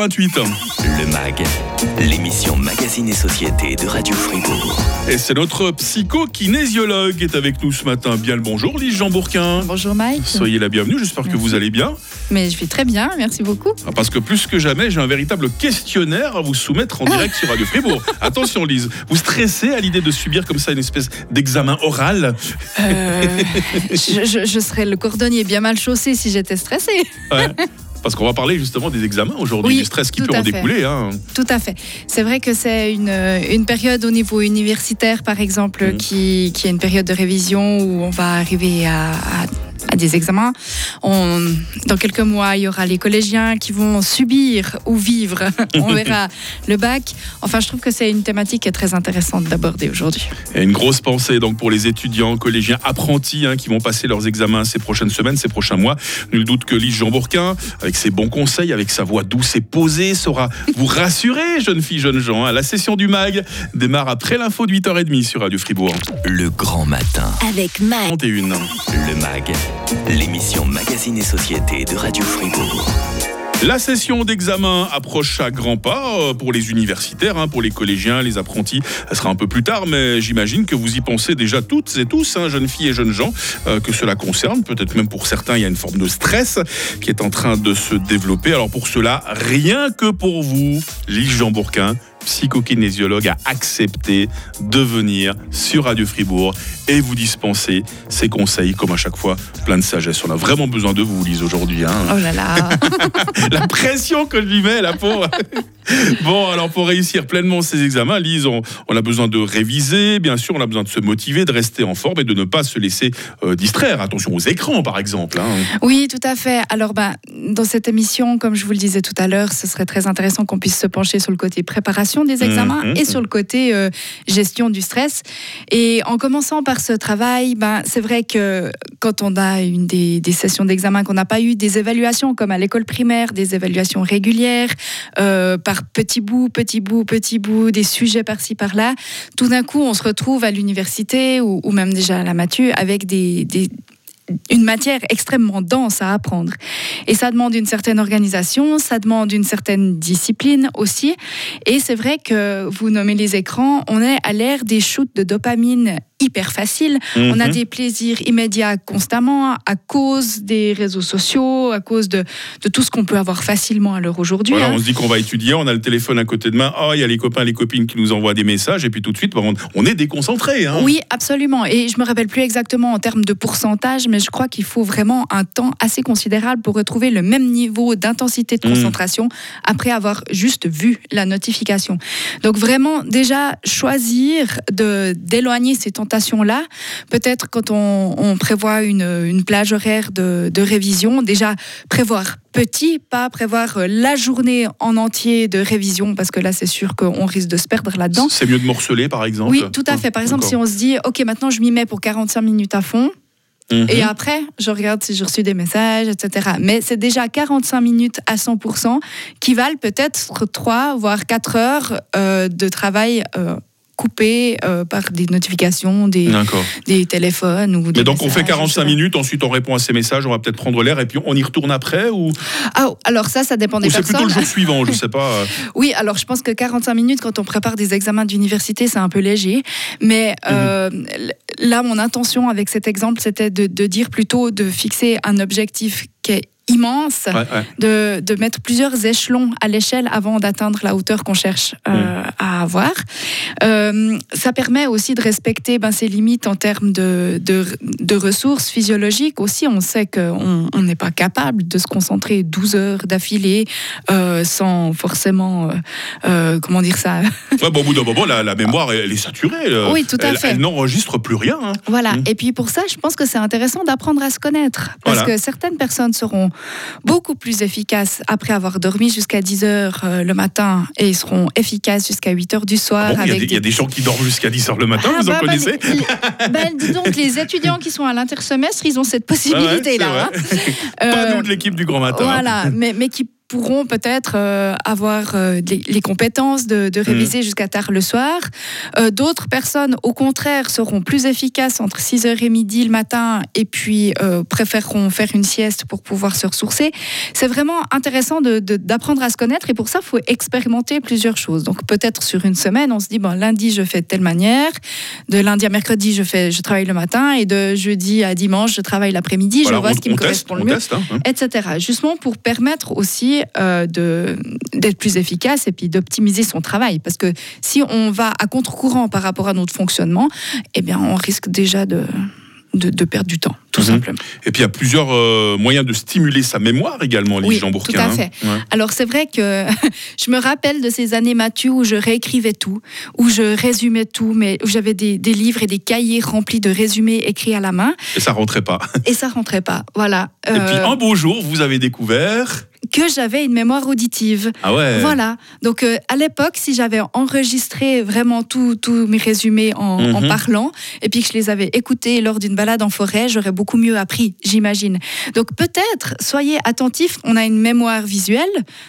28. Le MAG, l'émission Magazine et Société de Radio Fribourg. Et c'est notre psycho-kinésiologue qui est avec nous ce matin. Bien le bonjour, Lise Jean Bourquin. Bonjour Mike. Soyez la bienvenue, j'espère que vous allez bien. Mais je vais très bien, merci beaucoup. Ah, Parce que plus que jamais, j'ai un véritable questionnaire à vous soumettre en direct sur Radio Fribourg. Attention, Lise, vous stressez à l'idée de subir comme ça une espèce d'examen oral? Euh, je, je- je serais le cordonnier bien mal chaussé si j'étais stressée. Ouais. Parce qu'on va parler justement des examens aujourd'hui, Oui, du stress qui peut en fait. découler. hein. Tout à fait. C'est vrai que c'est une, une période au niveau universitaire, par exemple, Mhm. qui, qui est une période de révision où on va arriver à, à- à des examens. On- dans quelques mois, il y aura les collégiens qui vont subir ou vivre. on verra le bac. Enfin, je trouve que c'est une thématique qui est très intéressante d'aborder aujourd'hui. Et une grosse pensée donc pour les étudiants, collégiens, apprentis hein, qui vont passer leurs examens ces prochaines semaines, ces prochains mois. Nul doute que Lise Jean Bourquin, avec ses bons conseils, avec sa voix douce et posée, saura vous rassurer, jeunes filles, jeunes gens. hein. La session du MAG démarre après l'info de 8h30 sur Radio Fribourg. Le grand matin. Avec Mike. 31. Le MAG, l'émission Magazine et Société de Radio Fribourg. La session d'examen approche à grands pas euh, pour les universitaires, hein, pour les collégiens, les apprentis. Elle sera un peu plus tard, mais j'imagine que vous y pensez déjà toutes et tous, hein, jeunes filles et jeunes gens, euh, que cela concerne. Peut-être même pour certains, il y a une forme de stress qui est en train de se développer. Alors pour cela, rien que pour vous, Lille Jean Bourquin, psychokinésiologue, a accepté de venir sur Radio Fribourg et vous dispenser ses conseils, comme à chaque fois, plein de sagesse. On a vraiment besoin de vous, Lise, aujourd'hui. hein. Oh là là. La pression que je lui mets, la pauvre. Bon, alors pour réussir pleinement ces examens, Lise, on, on a besoin de réviser, bien sûr, on a besoin de se motiver, de rester en forme et de ne pas se laisser euh, distraire. Attention aux écrans, par exemple. hein. Oui, tout à fait. Alors, ben, dans cette émission, comme je vous le disais tout à l'heure, ce serait très intéressant qu'on puisse se pencher sur le côté préparation des examens Mhm. et sur le côté euh, gestion du stress. Et en commençant par ce travail, ben, c'est vrai que quand on a une des, des sessions d'examen, qu'on n'a pas eu des évaluations comme à l'école primaire, des évaluations régulières, euh, par petits bouts, petits bouts, petits bouts, des sujets par-ci, par-là, tout d'un coup, on se retrouve à l'université ou, même déjà à la matu avec des- une matière extrêmement dense à apprendre. Et ça demande une certaine organisation, ça demande une certaine discipline aussi. Et c'est vrai que vous nommez les écrans, on est à l'ère des shoots de dopamine hyper faciles. On a Mhm. des plaisirs immédiats constamment à cause des réseaux sociaux, à cause de, de tout ce qu'on peut avoir facilement à l'heure aujourd'hui. Voilà, hein. on se dit qu'on va étudier, on a le téléphone à côté de main, oh, il y a les copains, les copines qui nous envoient des messages, et puis tout de suite, bah, on, on est déconcentré. hein. Oui, absolument. Et je me rappelle plus exactement en termes de pourcentage, mais je crois qu'il faut vraiment un temps assez considérable pour retrouver le même niveau d'intensité de Mm. concentration après avoir juste vu la notification. Donc vraiment, déjà, choisir d'éloigner ces tentations-là. Peut-être quand on, on prévoit une, une plage horaire de, de révision, déjà prévoir petit, pas prévoir euh, la journée en entier de révision, parce que là, c'est sûr qu'on risque de se perdre là-dedans. C'est mieux de morceler, par exemple. Oui, tout à fait. Par exemple, si on se dit, OK, maintenant je m'y mets pour 45 minutes à fond, Mhm. et après, je regarde si j'ai reçu des messages, etc. Mais c'est déjà 45 minutes à 100% qui valent peut-être 3 voire 4 heures euh, de travail euh, coupé euh, par des notifications, des, téléphones ou des Mais donc on fait messages, 45 je sais pas. minutes, ensuite on répond à ces messages, on va peut-être prendre l'air, et puis on y retourne après, ou, Ah, alors ça, ça dépend des ou c'est plutôt le jour suivant, je sais pas. euh. Oui, alors je pense que 45 minutes quand on prépare des examens d'université, c'est un peu léger. Mais euh, l- là, mon intention avec cet exemple, c'était de, de dire plutôt de fixer un objectif qui est immense, Ouais, ouais. de, de mettre plusieurs échelons à l'échelle avant d'atteindre la hauteur qu'on cherche euh, à avoir. Euh, ça permet aussi de respecter ben, ses limites en termes de, de, de ressources physiologiques aussi. On sait qu'on on n'est pas capable de se concentrer 12 heures d'affilée euh, sans forcément, comment dire ça? Ouais, bon, au bout d'un moment, la, la mémoire, elle est saturée. Oui, tout à elle, fait. Elle n'enregistre plus rien. hein. Voilà. Mhm. Et puis pour ça, je pense que c'est intéressant d'apprendre à se connaître. Parce Voilà. que certaines personnes seront beaucoup plus efficaces après avoir dormi jusqu'à 10 heures euh, le matin et ils seront efficaces jusqu'à 8 heures du soir. Ah bon, il y a des- il y, a des gens qui dorment jusqu'à 10h le matin, Ah, vous en bah, bah, connaissez les- bah, dis donc, les étudiants qui sont à l'intersemestre, ils ont cette Ah ouais, possibilité-là. hein. Pas Euh, nous de l'équipe du Grand Matin. Voilà, mais, mais qui pourront peut-être euh, avoir euh, les, les compétences de, de réviser jusqu'à tard le soir. Euh, D'autres personnes, au contraire, seront plus efficaces entre 6h et midi le matin et puis préféreront faire une sieste pour pouvoir se ressourcer. C'est vraiment intéressant d'apprendre à se connaître et pour ça, il faut expérimenter plusieurs choses. Donc peut-être sur une semaine, on se dit, bon, lundi, je fais de telle manière, de lundi à mercredi, je, fais, je travaille le matin et de jeudi à dimanche, je travaille l'après-midi, Voilà, je vois on, ce qui me teste, correspond on le mieux teste, hein, hein. etc. Justement pour permettre aussi euh, de- d'être plus efficace et puis d'optimiser son travail. Parce que si on va à contre-courant par rapport à notre fonctionnement, eh bien, on risque déjà de, de, de perdre du temps, tout Mhm. simplement. Et puis il y a plusieurs euh, moyens de stimuler sa mémoire également, Lise Oui, Jean tout Bourquin. à hein. fait. Ouais. Alors c'est vrai que je me rappelle de ces années Mathieu où je réécrivais tout, où je résumais tout, mais où j'avais des, des livres et des cahiers remplis de résumés écrits à la main, Et ça rentrait pas. et ça rentrait pas. Voilà. Et puis Euh, un beau jour, vous avez découvert. Que j'avais une mémoire auditive. Ah ouais. Voilà. Donc euh, à l'époque, si j'avais enregistré vraiment tous mes résumés en, Mhm. en parlant, et puis que je les avais écoutés lors d'une balade en forêt, j'aurais beaucoup mieux appris, j'imagine. Donc peut-être, soyez attentifs, on a une mémoire visuelle,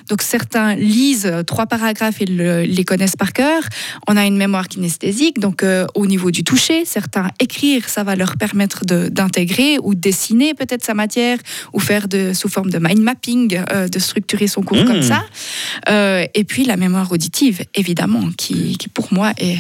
donc certains lisent trois paragraphes et le- les connaissent par cœur. On a une mémoire kinesthésique, donc euh, au niveau du toucher, certains écrire, ça va leur permettre d'intégrer ou dessiner peut-être sa matière, ou faire de, sous forme de mind mapping, euh, de structurer son cours comme ça. Euh, et puis la mémoire auditive, évidemment, qui, qui pour moi est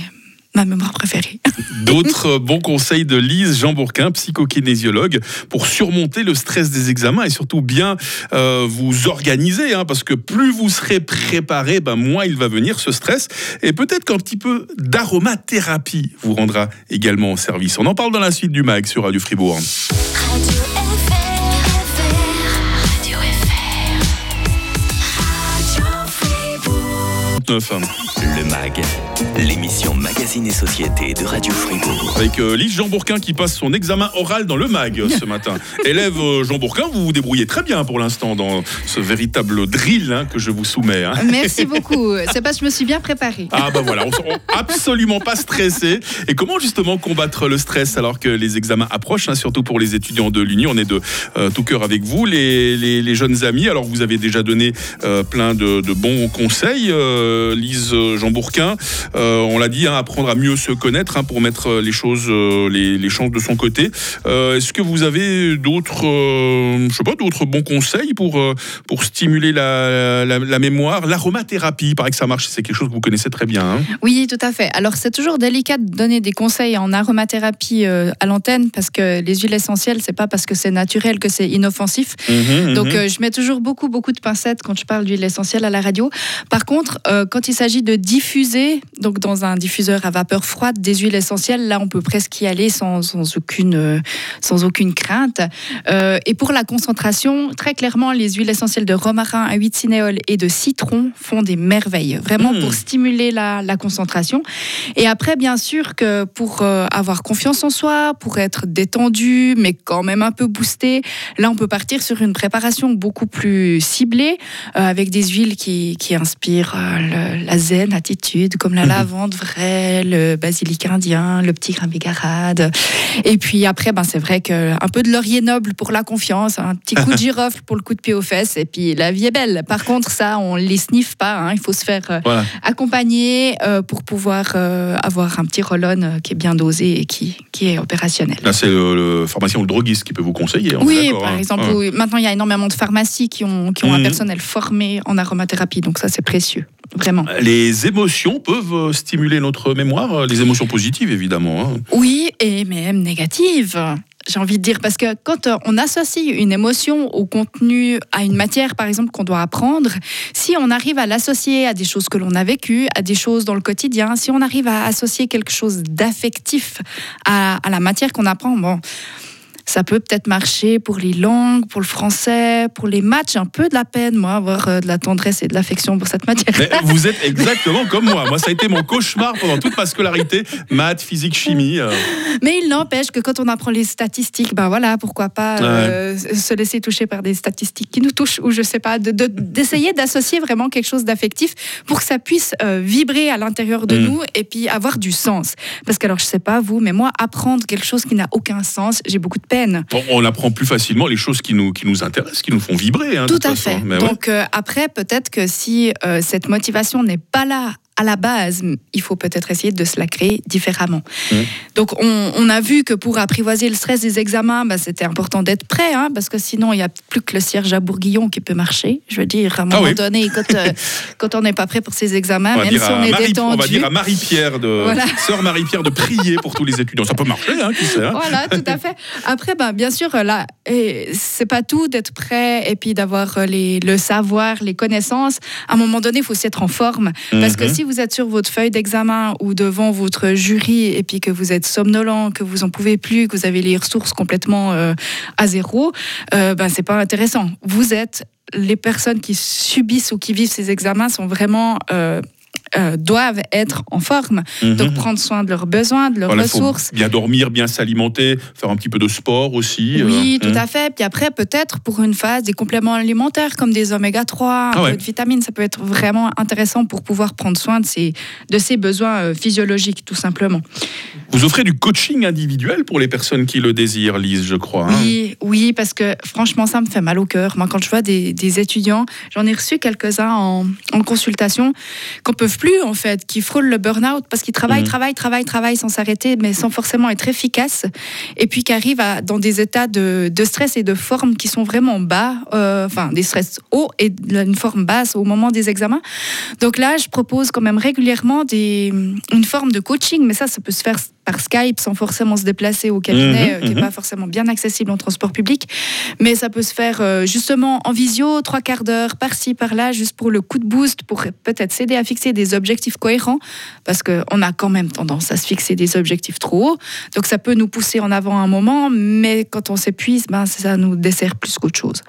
ma mémoire préférée. D'autres euh, bons conseils de Lise Jean Bourquin, psychokinésiologue, pour surmonter le stress des examens et surtout bien euh, vous organiser, hein, parce que plus vous serez préparé, ben, moins il va venir ce stress. Et peut-être qu'un petit peu d'aromathérapie vous rendra également service. On en parle dans la suite du MAG sur Radio Fribourg. Radio Le MAG, l'émission Magazine et Société de Radio Fribourg. avec euh, Lise Jean Bourquin qui passe son examen oral dans le MAG euh, ce matin. Élève euh, Jean Bourquin, vous vous débrouillez très bien pour l'instant dans ce véritable drill hein, que je vous soumets. hein. Merci beaucoup. C'est parce que je me suis bien préparée. Ah bah voilà, on ne absolument pas stressé. Et comment justement combattre le stress alors que les examens approchent, hein, surtout pour les étudiants de l'Union On est de euh, tout cœur avec vous, les, les- les jeunes amis. Alors vous avez déjà donné euh, plein de, de bons conseils, euh, Lise Jean Bourquin. Euh, on l'a dit, hein, apprendre à mieux se connaître hein, pour mettre les choses, euh, les, les chances de son côté. Euh, Est-ce que vous avez d'autres, euh, je sais pas, d'autres bons conseils pour euh, pour stimuler la, la, la mémoire, l'aromathérapie, il paraît que ça marche. C'est quelque chose que vous connaissez très bien. hein. Oui, tout à fait. Alors, c'est toujours délicat de donner des conseils en aromathérapie euh, à l'antenne parce que les huiles essentielles, c'est pas parce que c'est naturel que c'est inoffensif. Mhm, Donc, mhm. euh, je mets toujours beaucoup, beaucoup de pincettes quand je parle d'huile essentielle à la radio. Par contre, euh, quand il s'agit de diffuser, donc dans un diffuseur à vapeur froide, des huiles essentielles, là, on peut presque y aller sans, sans aucune, euh, sans aucune crainte. Euh, et pour la concentration, très clairement, les huiles essentielles de romarin à 8 cinéole et de citron font des merveilles, vraiment pour stimuler la, la concentration. Et après, bien sûr que pour euh, avoir confiance en soi, pour être détendu, mais quand même un peu boosté, là, on peut partir sur une préparation beaucoup plus ciblée, euh, avec des huiles qui, qui inspirent le- la zen attitude, comme la Mhm. lavande vraie, le basilic indien, le petit grain bigarade. Et puis après, ben, c'est vrai que un peu de laurier noble pour la confiance, un petit coup de girofle pour le coup de pied aux fesses, et puis la vie est belle. Par contre, ça, on les sniffe pas. hein. Il faut se faire euh, Voilà. accompagner euh, pour pouvoir euh, avoir un petit roll-on qui est bien dosé et qui, qui est opérationnel. Là, c'est le, le pharmacien ou le droguiste qui peut vous conseiller. on Oui, par hein. exemple, oui. maintenant il y a énormément de pharmacies qui ont, qui ont un Mhm. personnel formé en aromathérapie, donc ça c'est précieux, vraiment. Les émotions peuvent euh, stimuler notre mémoire, euh, les émotions positives évidemment. hein. Oui, et même négative. J'ai envie de dire, parce que quand euh, on associe une émotion au contenu, à une matière, par exemple, qu'on doit apprendre, si on arrive à l'associer à des choses que l'on a vécues, à des choses dans le quotidien, si on arrive à associer quelque chose d'affectif à, à la matière qu'on apprend, bon, ça peut peut-être marcher pour les langues, pour le français, pour les matchs, un peu de la peine, moi, avoir euh, de la tendresse et de l'affection pour cette matière. Mais vous êtes exactement comme moi. Moi, ça a été mon cauchemar pendant toute ma scolarité, maths, physique, chimie. euh. Mais il n'empêche que quand on apprend les statistiques, ben voilà, pourquoi pas euh, se laisser toucher par des statistiques qui nous touchent, ou je sais pas, de- de- d'essayer d'associer vraiment quelque chose d'affectif pour que ça puisse euh, vibrer à l'intérieur de Mm. nous et puis avoir du sens. Parce que alors je sais pas vous, mais moi apprendre quelque chose qui n'a aucun sens, j'ai beaucoup de peine. On, on apprend plus facilement les choses qui nous, qui nous intéressent, qui nous font vibrer. hein, Tout à façon. fait. Mais ouais. Donc euh, après, peut-être que si euh, cette motivation n'est pas là à la base, il faut peut-être essayer de se la créer différemment. Mm. Donc on, on a vu que pour apprivoiser le stress des examens, bah, c'était important d'être prêt, hein, parce que sinon il n'y a plus que le cierge à bourguillon qui peut marcher. Je veux dire, à un Ah moment oui. donné, quand, euh, quand on n'est pas prêt pour ces examens, on même si on est Marie- détendu. on va dire à Marie-Pierre de Voilà. sœur Marie-Pierre de prier pour tous les étudiants. Ça peut marcher, hein, qui sait. hein. Voilà, tout à fait. Après, ben, bien sûr, là, c'est pas tout d'être prêt et puis d'avoir euh, le savoir, les connaissances. À un moment donné, il faut aussi être en forme. Parce que Mhm. si vous êtes sur votre feuille d'examen ou devant votre jury et puis que vous êtes somnolent, que vous en pouvez plus, que vous avez les ressources complètement euh, à zéro, euh, ben, c'est pas intéressant. Vous êtes les personnes qui subissent ou qui vivent ces examens sont vraiment euh, doivent être en forme. Mhm. Donc prendre soin de leurs besoins, de leurs Voilà, faut ressources. bien dormir, bien s'alimenter, faire un petit peu de sport aussi. Oui, euh, tout hmm. à fait. Puis après, peut-être pour une phase, des compléments alimentaires comme des oméga 3, un Ah ouais. peu de vitamines, ça peut être vraiment intéressant pour pouvoir prendre soin de ses, de ses besoins euh, physiologiques, tout simplement. Vous offrez du coaching individuel pour les personnes qui le désirent, Lise, je crois. hein. Oui, oui, parce que franchement, ça me fait mal au cœur. Moi, quand je vois des, des étudiants, j'en ai reçu quelques-uns en, en consultation, qu'on peuvent plus, en fait, qui frôlent le burn-out parce qu'ils travaillent, Mhm. travaillent, travaillent, travaillent sans s'arrêter, mais sans forcément être efficaces. Et puis qui arrivent à, dans des états de, de stress et de forme qui sont vraiment bas, euh, enfin, des stress hauts et une forme basse au moment des examens. Donc là, je propose quand même régulièrement des, une forme de coaching, mais ça, ça peut se faire par Skype sans forcément se déplacer au cabinet, Mhm, euh, qui n'est mhm. pas forcément bien accessible en transport public. Mais ça peut se faire euh, justement en visio, trois quarts d'heure, par-ci, par-là, juste pour le coup de boost, pour peut-être s'aider à fixer des objectifs cohérents, parce qu'on a quand même tendance à se fixer des objectifs trop hauts. Donc ça peut nous pousser en avant un moment, mais quand on s'épuise, ben, ça nous dessert plus qu'autre chose.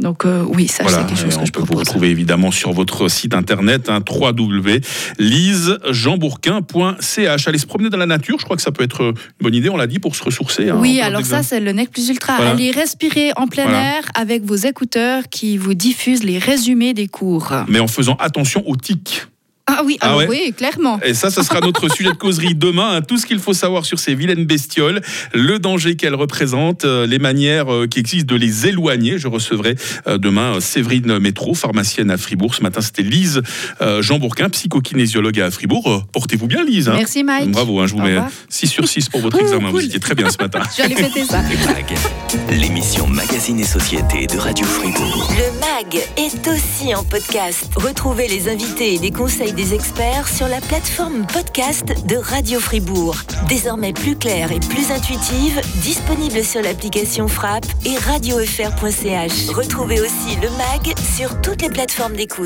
Donc euh, oui, ça, Voilà, c'est quelque chose que je peut vous retrouver évidemment sur votre site internet, hein, www.lisejeanbourquin.ch. Aller se promener dans la nature, je crois que ça peut être une bonne idée, on l'a dit, pour se ressourcer. hein, Oui, alors ça, c'est le nec plus ultra. Voilà. Allez respirer en plein Voilà. air avec vos écouteurs qui vous diffusent les résumés des cours. Mais en faisant attention aux tics. Ah oui, Ah ouais oui, clairement. Et ça, ce sera notre sujet de causerie demain. hein. tout ce qu'il faut savoir sur ces vilaines bestioles, le danger qu'elles représentent, euh, les manières euh, qui existent de les éloigner. Je recevrai euh, demain euh, Séverine Métro, pharmacienne à Fribourg. Ce matin, c'était Lise euh, Jean Bourquin, psychokinésiologue à Fribourg. Euh, Portez-vous bien, Lise. hein. Merci Mike. Bravo, hein, je vous Au mets revoir. 6 sur 6 pour votre Ouh, examen. Vous étiez très bien ce matin. Je vais aller fêter ça. Le MAG, l'émission Magazine et Société de Radio Fribourg. Le MAG est aussi en podcast. Retrouvez les invités et les des experts sur la plateforme podcast de Radio Fribourg. Désormais plus claire et plus intuitive, disponible sur l'application Frappe et radiofr.ch. Retrouvez aussi le MAG sur toutes les plateformes d'écoute.